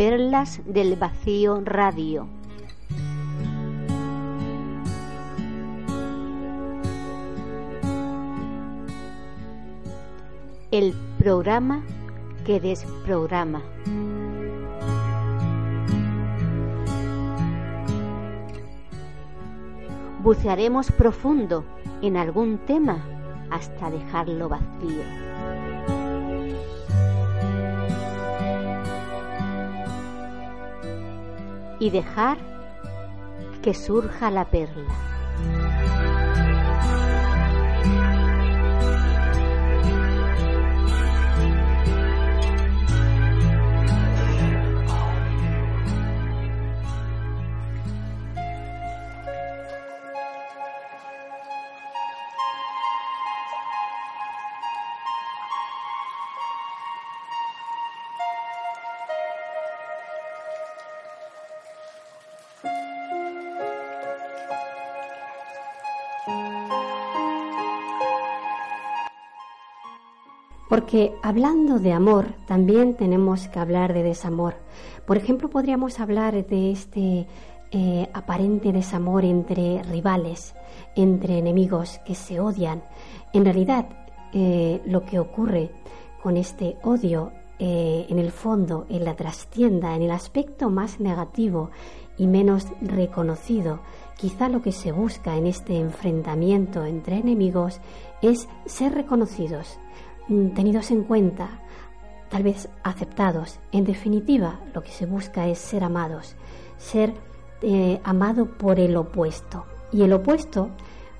Perlas del Vacío Radio. El programa que desprograma. Bucearemos profundo en algún tema hasta dejarlo vacío. Y dejar que surja la perla. Porque hablando de amor, también tenemos que hablar de desamor. Por ejemplo, podríamos hablar de este eh, aparente desamor entre rivales, entre enemigos que se odian. En realidad, eh, lo que ocurre con este odio, eh, en el fondo, en la trastienda, en el aspecto más negativo y menos reconocido, quizá lo que se busca en este enfrentamiento entre enemigos es ser reconocidos, tenidos en cuenta, tal vez aceptados. En definitiva, lo que se busca es ser amados, ser eh, amado por el opuesto. Y el opuesto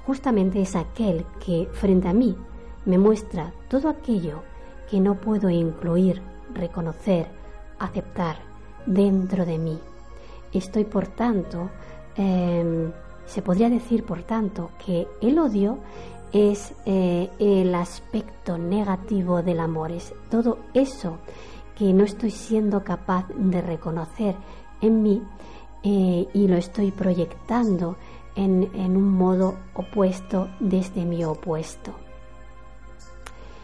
justamente es aquel que frente a mí me muestra todo aquello que no puedo incluir, reconocer, aceptar dentro de mí. Estoy, por tanto, em, se podría decir, por tanto, que el odio es eh, el aspecto negativo del amor, es todo eso que no estoy siendo capaz de reconocer en mí eh, y lo estoy proyectando en, en un modo opuesto desde mi opuesto.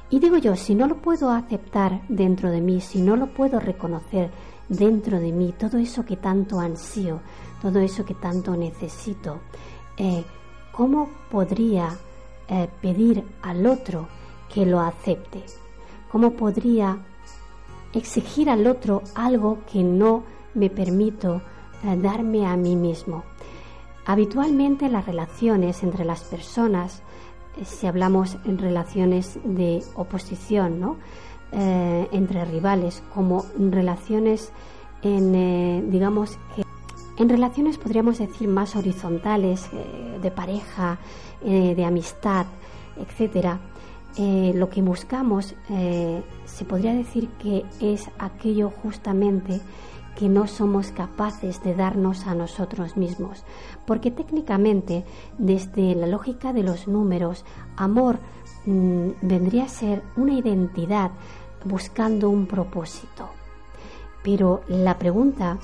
Y digo yo, si no lo puedo aceptar dentro de mí, si no lo puedo reconocer dentro de mí, todo eso que tanto ansío, todo eso que tanto necesito, eh, ¿cómo podría eh, pedir al otro que lo acepte? ¿Cómo podría exigir al otro algo que no me permito eh, darme a mí mismo? Habitualmente las relaciones entre las personas, eh, si hablamos en relaciones de oposición, ¿no? entre rivales, como relaciones en, digamos que en relaciones podríamos decir más horizontales, de pareja, eh, de amistad, etcétera, eh, lo que buscamos eh, se podría decir que es aquello justamente que no somos capaces de darnos a nosotros mismos. Porque técnicamente, desde la lógica de los números, amor mm, vendría a ser una identidad buscando un propósito. Pero la pregunta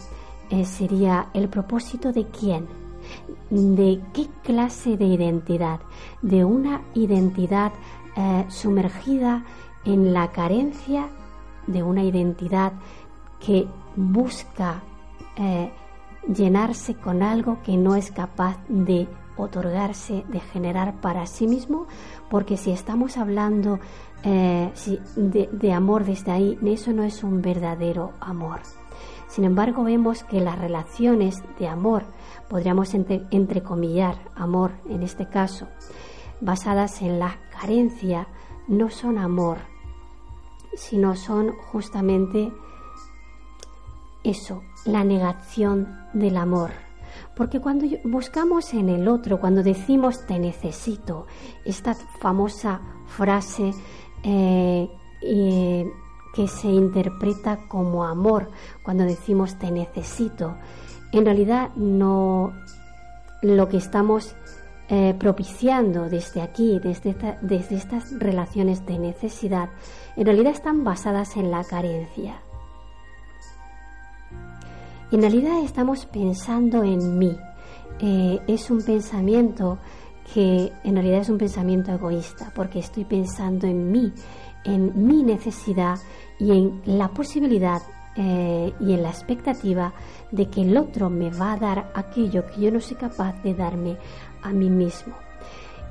sería, ¿el propósito de quién? de qué clase de identidad, de una identidad eh, sumergida en la carencia, de una identidad que busca eh, llenarse con algo que no es capaz de otorgarse, de generar para sí mismo, porque si estamos hablando eh, de amor desde ahí, eso no es un verdadero amor. Sin embargo, vemos que las relaciones de amor podríamos entrecomillar amor en este caso, basadas en la carencia, no son amor, sino son justamente eso, la negación del amor. Porque cuando buscamos en el otro, cuando decimos te necesito, esta famosa frase eh, que se interpreta como amor, cuando decimos te necesito, en realidad no lo que estamos eh, propiciando desde aquí, desde, desde estas relaciones de necesidad, en realidad están basadas en la carencia. En realidad estamos pensando en mí. Eh, es un pensamiento que en realidad es un pensamiento egoísta, porque estoy pensando en mí, en mi necesidad y en la posibilidad eh, y en la expectativa de que el otro me va a dar aquello que yo no soy capaz de darme a mí mismo.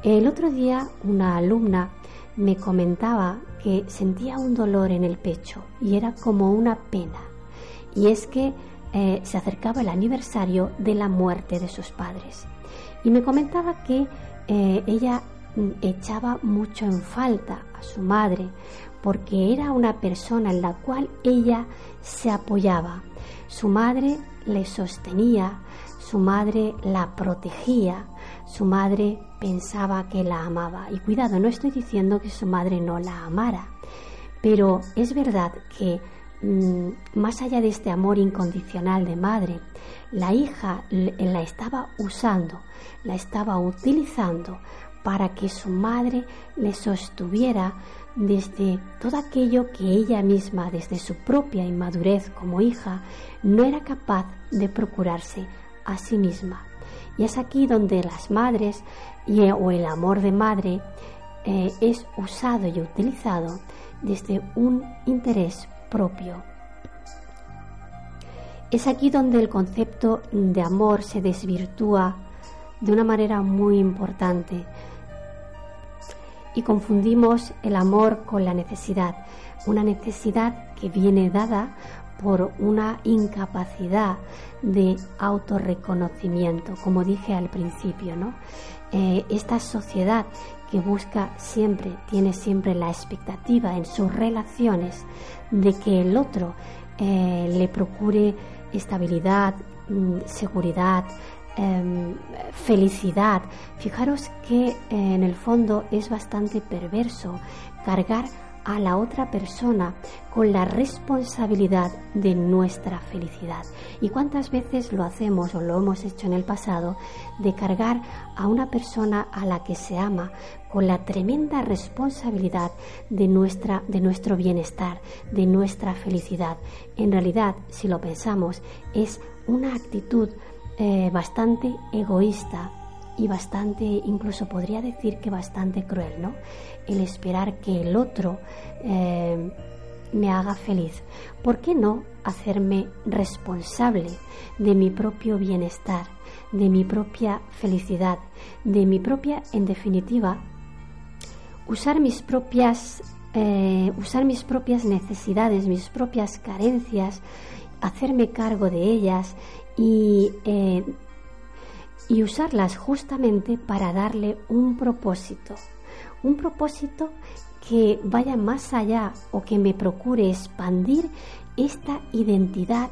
El otro día una alumna me comentaba que sentía un dolor en el pecho y era como una pena. Y es que eh, se acercaba el aniversario de la muerte de sus padres. Y me comentaba que eh, ella echaba mucho en falta a su madre porque era una persona en la cual ella se apoyaba. Su madre le sostenía, su madre la protegía, su madre pensaba que la amaba. Y cuidado, no estoy diciendo que su madre no la amara, pero es verdad que mm, más allá de este amor incondicional de madre, la hija la estaba usando, la estaba utilizando para que su madre le sostuviera desde todo aquello que ella misma, desde su propia inmadurez como hija, no era capaz de procurarse a sí misma. Y es aquí donde las madres y, o el amor de madre eh, es usado y utilizado desde un interés propio. Es aquí donde el concepto de amor se desvirtúa de una manera muy importante y confundimos el amor con la necesidad, una necesidad que viene dada por una incapacidad de autorreconocimiento, como dije al principio, ¿no? Eh, esta sociedad que busca siempre, tiene siempre la expectativa en sus relaciones de que el otro eh, le procure estabilidad, mm, seguridad, em, felicidad. Fijaros que eh, en el fondo es bastante perverso cargar a la otra persona con la responsabilidad de nuestra felicidad. ¿Y cuántas veces lo hacemos o lo hemos hecho en el pasado de cargar a una persona a la que se ama con la tremenda responsabilidad de nuestra de nuestro bienestar, de nuestra felicidad? En realidad, si lo pensamos, es una actitud eh, bastante egoísta y bastante, incluso podría decir que bastante cruel, ¿no? El esperar que el otro eh, me haga feliz. ¿Por qué no hacerme responsable de mi propio bienestar, de mi propia felicidad, de mi propia, en definitiva, usar mis propias, eh, usar mis propias necesidades, mis propias carencias, hacerme cargo de ellas y eh, y usarlas justamente para darle un propósito, un propósito que vaya más allá o que me procure expandir esta identidad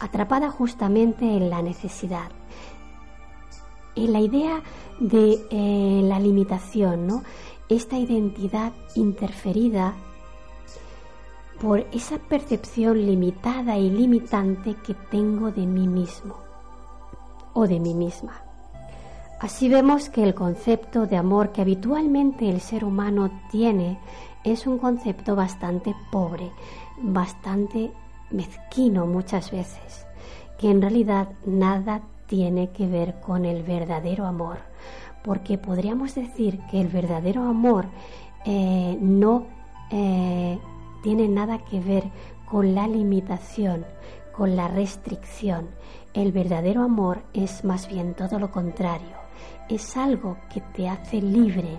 atrapada justamente en la necesidad, en la idea de eh, la limitación, ¿no? esta identidad interferida por esa percepción limitada y limitante que tengo de mí mismo o de mí misma. Así vemos que el concepto de amor que habitualmente el ser humano tiene es un concepto bastante pobre, bastante mezquino muchas veces, que en realidad nada tiene que ver con el verdadero amor, porque podríamos decir que el verdadero amor eh, no eh, tiene nada que ver con la limitación, con la restricción, el verdadero amor es más bien todo lo contrario, es algo que te hace libre,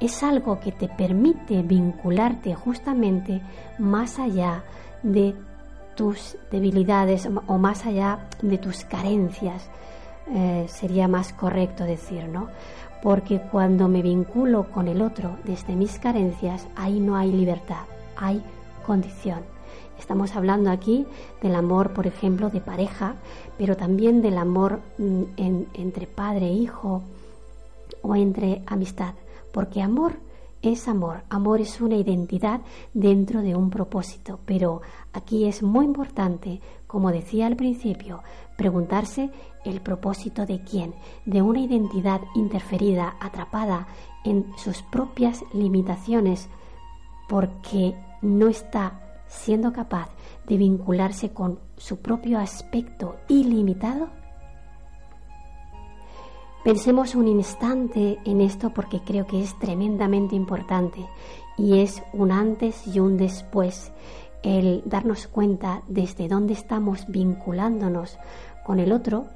es algo que te permite vincularte justamente más allá de tus debilidades o más allá de tus carencias, eh, sería más correcto decir, ¿no? Porque cuando me vinculo con el otro desde mis carencias, ahí no hay libertad, hay condición. Estamos hablando aquí del amor, por ejemplo, de pareja, pero también del amor mm, entre padre e hijo o entre amistad, porque amor es amor, amor es una identidad dentro de un propósito, pero aquí es muy importante, como decía al principio, preguntarse el propósito de quién, de una identidad interferida, atrapada en sus propias limitaciones, porque no está siendo capaz de vincularse con su propio aspecto ilimitado? Pensemos un instante en esto porque creo que es tremendamente importante y es un antes y un después el darnos cuenta desde dónde estamos vinculándonos con el otro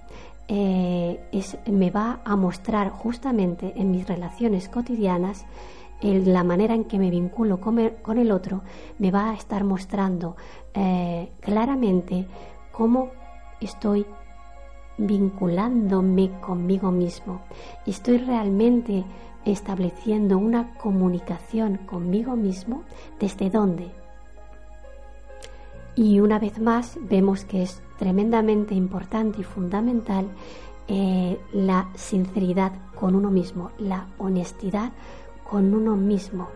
eh, es, me va a mostrar justamente en mis relaciones cotidianas la manera en que me vinculo con el, otro me va a estar mostrando eh, claramente cómo estoy vinculándome conmigo mismo. Estoy realmente estableciendo una comunicación conmigo mismo. ¿Desde dónde? Y una vez más vemos que es tremendamente importante y fundamental eh, la sinceridad con uno mismo, la honestidad con uno mismo,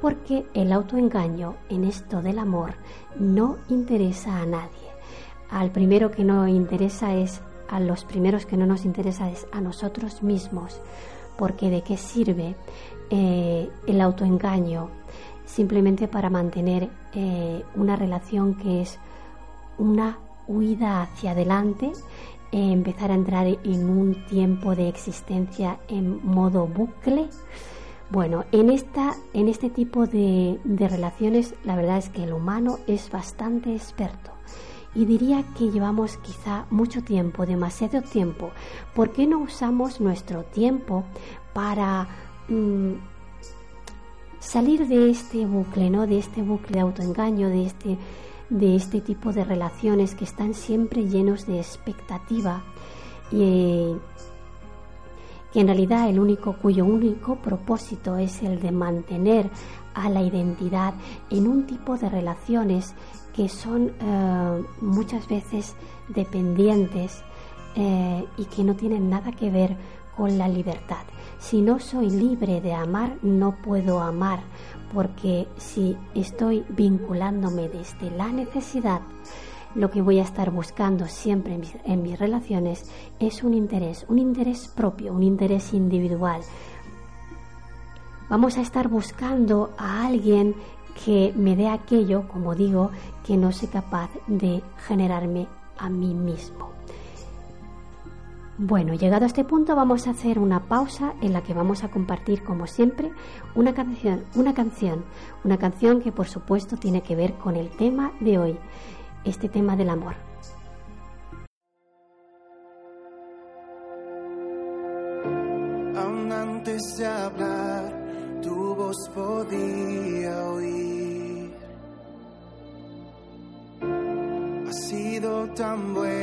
porque el autoengaño en esto del amor no interesa a nadie. Al primero que no interesa es, a los primeros que no nos interesa es a nosotros mismos, porque de qué sirve eh, el autoengaño simplemente para mantener eh, una relación que es una huida hacia adelante, eh, empezar a entrar en un tiempo de existencia en modo bucle bueno, en, esta, en este tipo de, relaciones la verdad es que el humano es bastante experto y diría que llevamos quizá mucho tiempo, demasiado tiempo. ¿Por qué no usamos nuestro tiempo para mm, salir de este bucle, ¿no? De este bucle de autoengaño, de este, de este tipo de relaciones que están siempre llenos de expectativa y, que en realidad el único cuyo único propósito es el de mantener a la identidad en un tipo de relaciones que son eh, muchas veces dependientes eh, y que no tienen nada que ver con la libertad. Si no soy libre de amar, no puedo amar, porque si estoy vinculándome desde la necesidad, lo que voy a estar buscando siempre en mis, relaciones es un interés, un interés propio, un interés individual. Vamos a estar buscando a alguien que me dé aquello, como digo, que no soy capaz de generarme a mí mismo. Bueno, llegado a este punto vamos a hacer una pausa en la que vamos a compartir, como siempre, una canción, una canción, una canción que por supuesto tiene que ver con el tema de hoy este tema del amor. Antes de hablar, tu voz podía oír. Ha sido tan bueno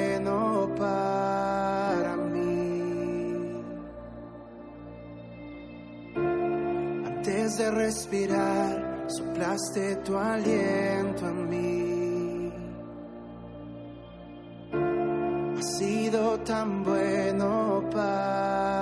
respirar, soplaste tu aliento en mí. sido tan bueno para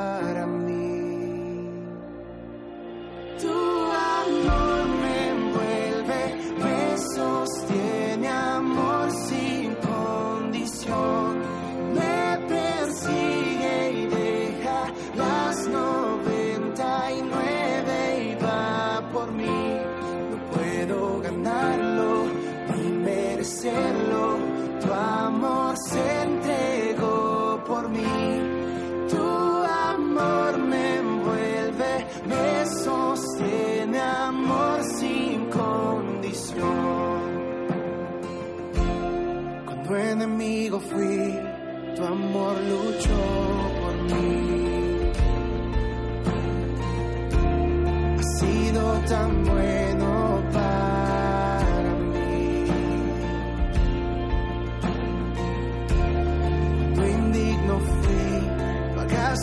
fui, tu amor luchó por mí. Ha sido tan bueno para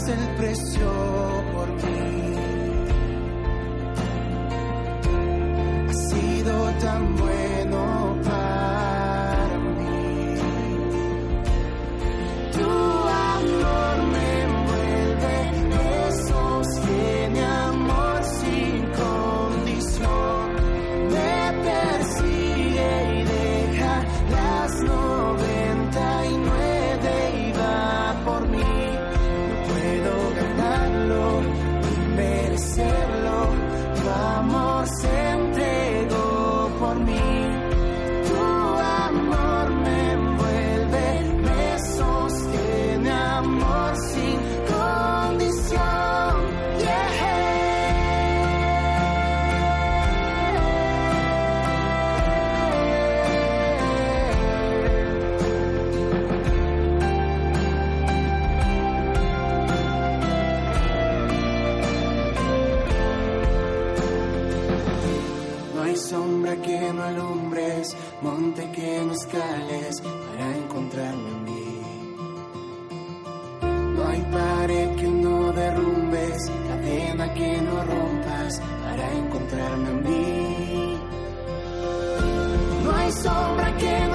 el precio entregó por again.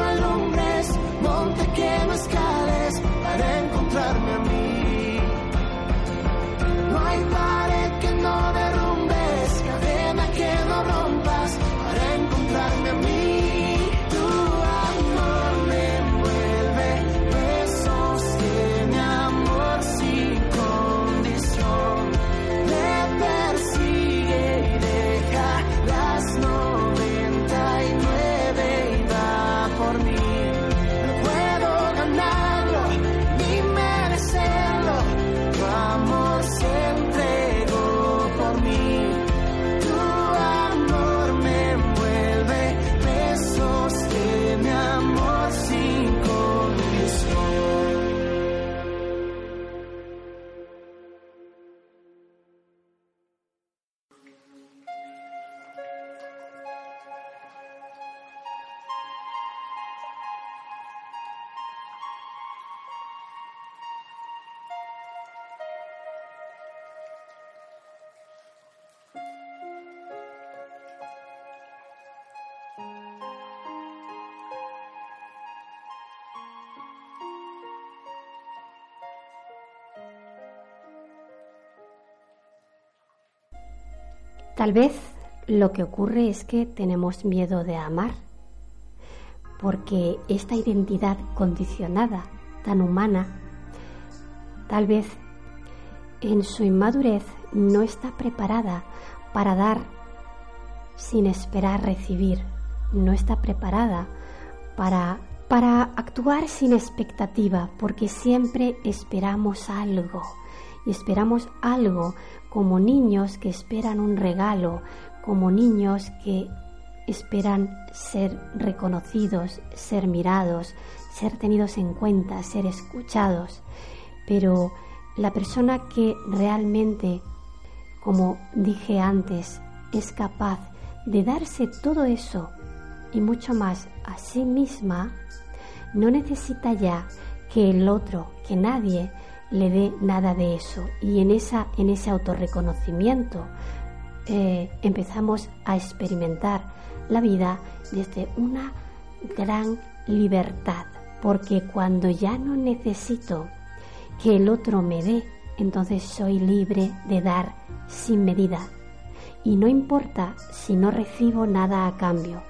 Tal vez lo que ocurre es que tenemos miedo de amar, porque esta identidad condicionada, tan humana, tal vez en su inmadurez no está preparada para dar sin esperar recibir, no está preparada para, para actuar sin expectativa, porque siempre esperamos algo y esperamos algo como niños que esperan un regalo, como niños que esperan ser reconocidos, ser mirados, ser tenidos en cuenta, ser escuchados. Pero la persona que realmente, como dije antes, es capaz de darse todo eso y mucho más a sí misma, no necesita ya que el otro, que nadie, le dé nada de eso. Y en, esa, en ese autorreconocimiento eh, empezamos a experimentar la vida desde una gran libertad. Porque cuando ya no necesito que el otro me dé, entonces soy libre de dar sin medida. Y no importa si no recibo nada a cambio,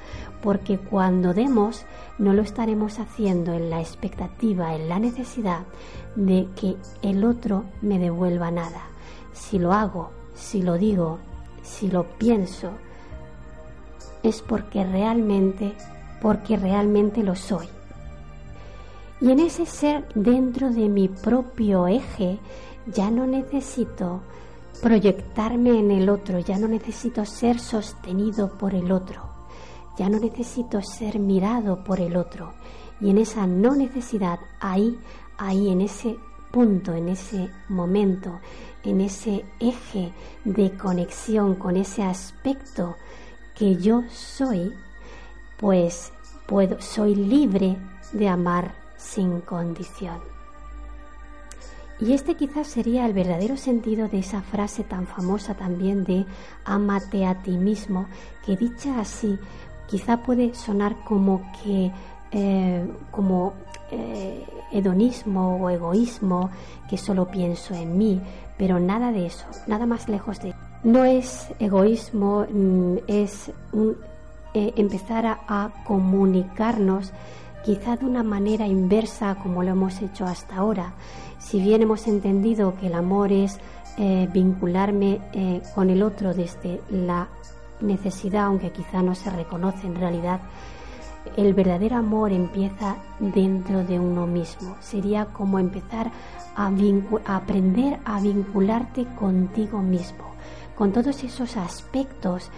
porque cuando demos no lo estaremos haciendo en la expectativa, en la necesidad de que el otro me devuelva nada. Si lo hago, si lo digo, si lo pienso, es porque realmente, porque realmente lo soy. Y en ese ser dentro de mi propio eje ya no necesito proyectarme en el otro, ya no necesito ser sostenido por el otro, ya no necesito ser mirado por el otro. Y en esa no necesidad, ahí, ahí, en ese punto, en ese momento, en ese eje de conexión con ese aspecto que yo soy, pues puedo, soy libre de amar sin condición. Y este quizás sería el verdadero sentido de esa frase tan famosa también de amate a ti mismo, que dicha así quizá puede sonar como que eh, como eh, hedonismo o egoísmo, que solo pienso en mí, pero nada de eso, nada más lejos de no es egoísmo, mm, es eh, empezar a, comunicarnos quizá de una manera inversa como lo hemos hecho hasta ahora. Si bien hemos entendido que el amor es vincularme con el otro desde la necesidad, aunque quizá no se reconoce en realidad, el verdadero amor empieza dentro de uno mismo. Sería como empezar a, a aprender a vincularte contigo mismo, con todos esos aspectos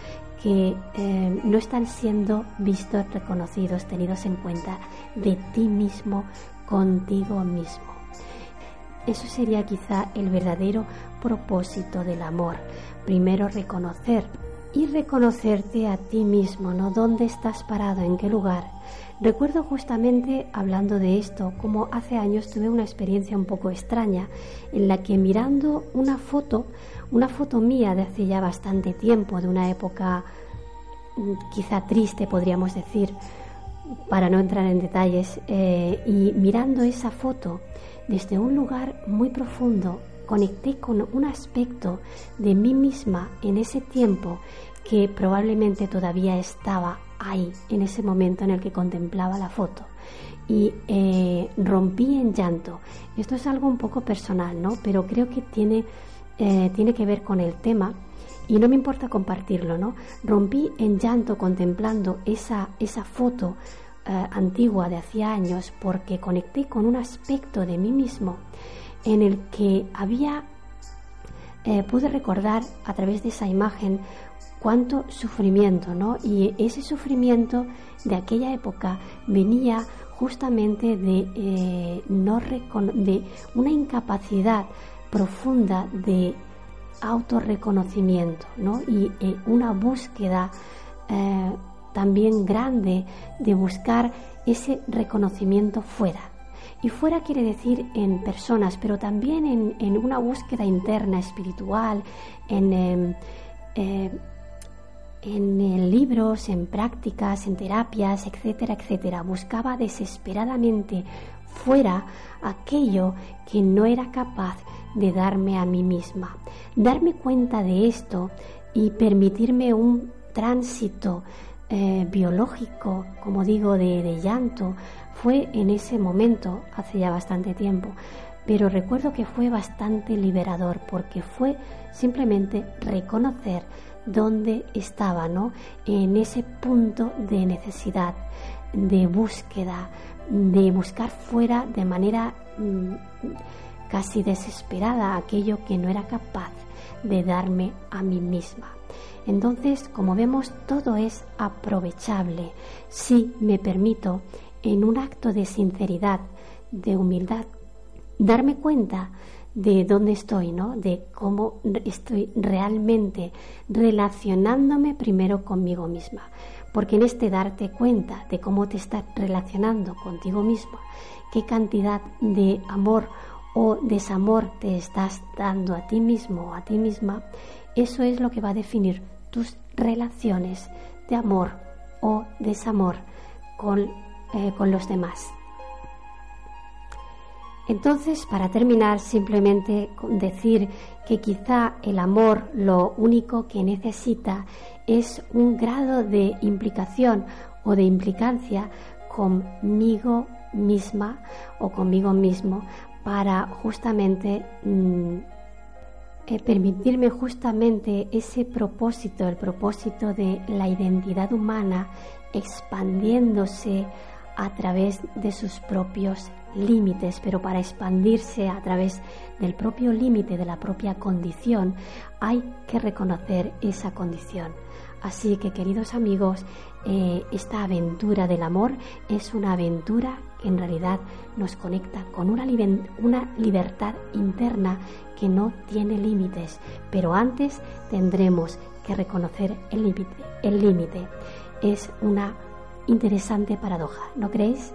que eh, no están siendo vistos, reconocidos, tenidos en cuenta de ti mismo, contigo mismo. Eso sería quizá el verdadero propósito del amor. Primero reconocer y reconocerte a ti mismo, ¿no? ¿Dónde estás parado? ¿En qué lugar? Recuerdo justamente hablando de esto, como hace años tuve una experiencia un poco extraña en la que mirando una foto, una foto mía de hace ya bastante tiempo, de una época mm, quizá triste, podríamos decir, para no entrar en detalles, eh, y mirando esa foto desde un lugar muy profundo, conecté con un aspecto de mí misma en ese tiempo que probablemente todavía estaba ahí, en ese momento en el que contemplaba la foto. Y eh, rompí en llanto. Esto es algo un poco personal, ¿no? Pero creo que tiene, eh, tiene que ver con el tema y no me importa compartirlo, ¿no? Rompí en llanto contemplando esa, esa foto eh, antigua de hacía años porque conecté con un aspecto de mí mismo en el que había, eh, pude recordar a través de esa imagen cuánto sufrimiento, ¿no? Y ese sufrimiento de aquella época venía justamente de, eh, de una incapacidad profunda de autorreconocimiento, ¿no? Y una búsqueda también grande de buscar ese reconocimiento fuera. Y fuera quiere decir en personas, pero también en, una búsqueda interna, espiritual, en, em, eh, en libros, en prácticas, en terapias, etcétera, etcétera. Buscaba desesperadamente fuera aquello que no era capaz de darme a mí misma. Darme cuenta de esto y permitirme un tránsito eh, biológico, como digo, de, llanto, fue en ese momento, hace ya bastante tiempo, pero recuerdo que fue bastante liberador porque fue simplemente reconocer dónde estaba, ¿no? En ese punto de necesidad, de búsqueda, de buscar fuera de manera mm, casi desesperada aquello que no era capaz de darme a mí misma. Entonces, como vemos, todo es aprovechable si me permito, en un acto de sinceridad, de humildad, darme cuenta de dónde estoy, ¿no? De cómo estoy realmente relacionándome primero conmigo misma. Porque en este darte cuenta de cómo te estás relacionando contigo misma, qué cantidad de amor o desamor te estás dando a ti mismo o a ti misma, eso es lo que va a definir tus relaciones de amor o desamor con, eh, con los demás. Entonces, para terminar, simplemente decir que quizá el amor lo único que necesita es un grado de implicación o de implicancia conmigo misma o conmigo mismo para justamente mm, permitirme justamente ese propósito, el propósito de la identidad humana expandiéndose a través de sus propios límites, pero para expandirse a través del propio límite, de la propia condición, hay que reconocer esa condición. Así que queridos amigos, eh, esta aventura del amor es una aventura que en realidad nos conecta con una, una libertad interna que no tiene límites, pero antes tendremos que reconocer el límite. El límite es una interesante paradoja, ¿no creéis?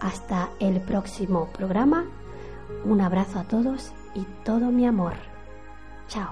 Hasta el próximo programa. Un abrazo a todos y todo mi amor. Chao.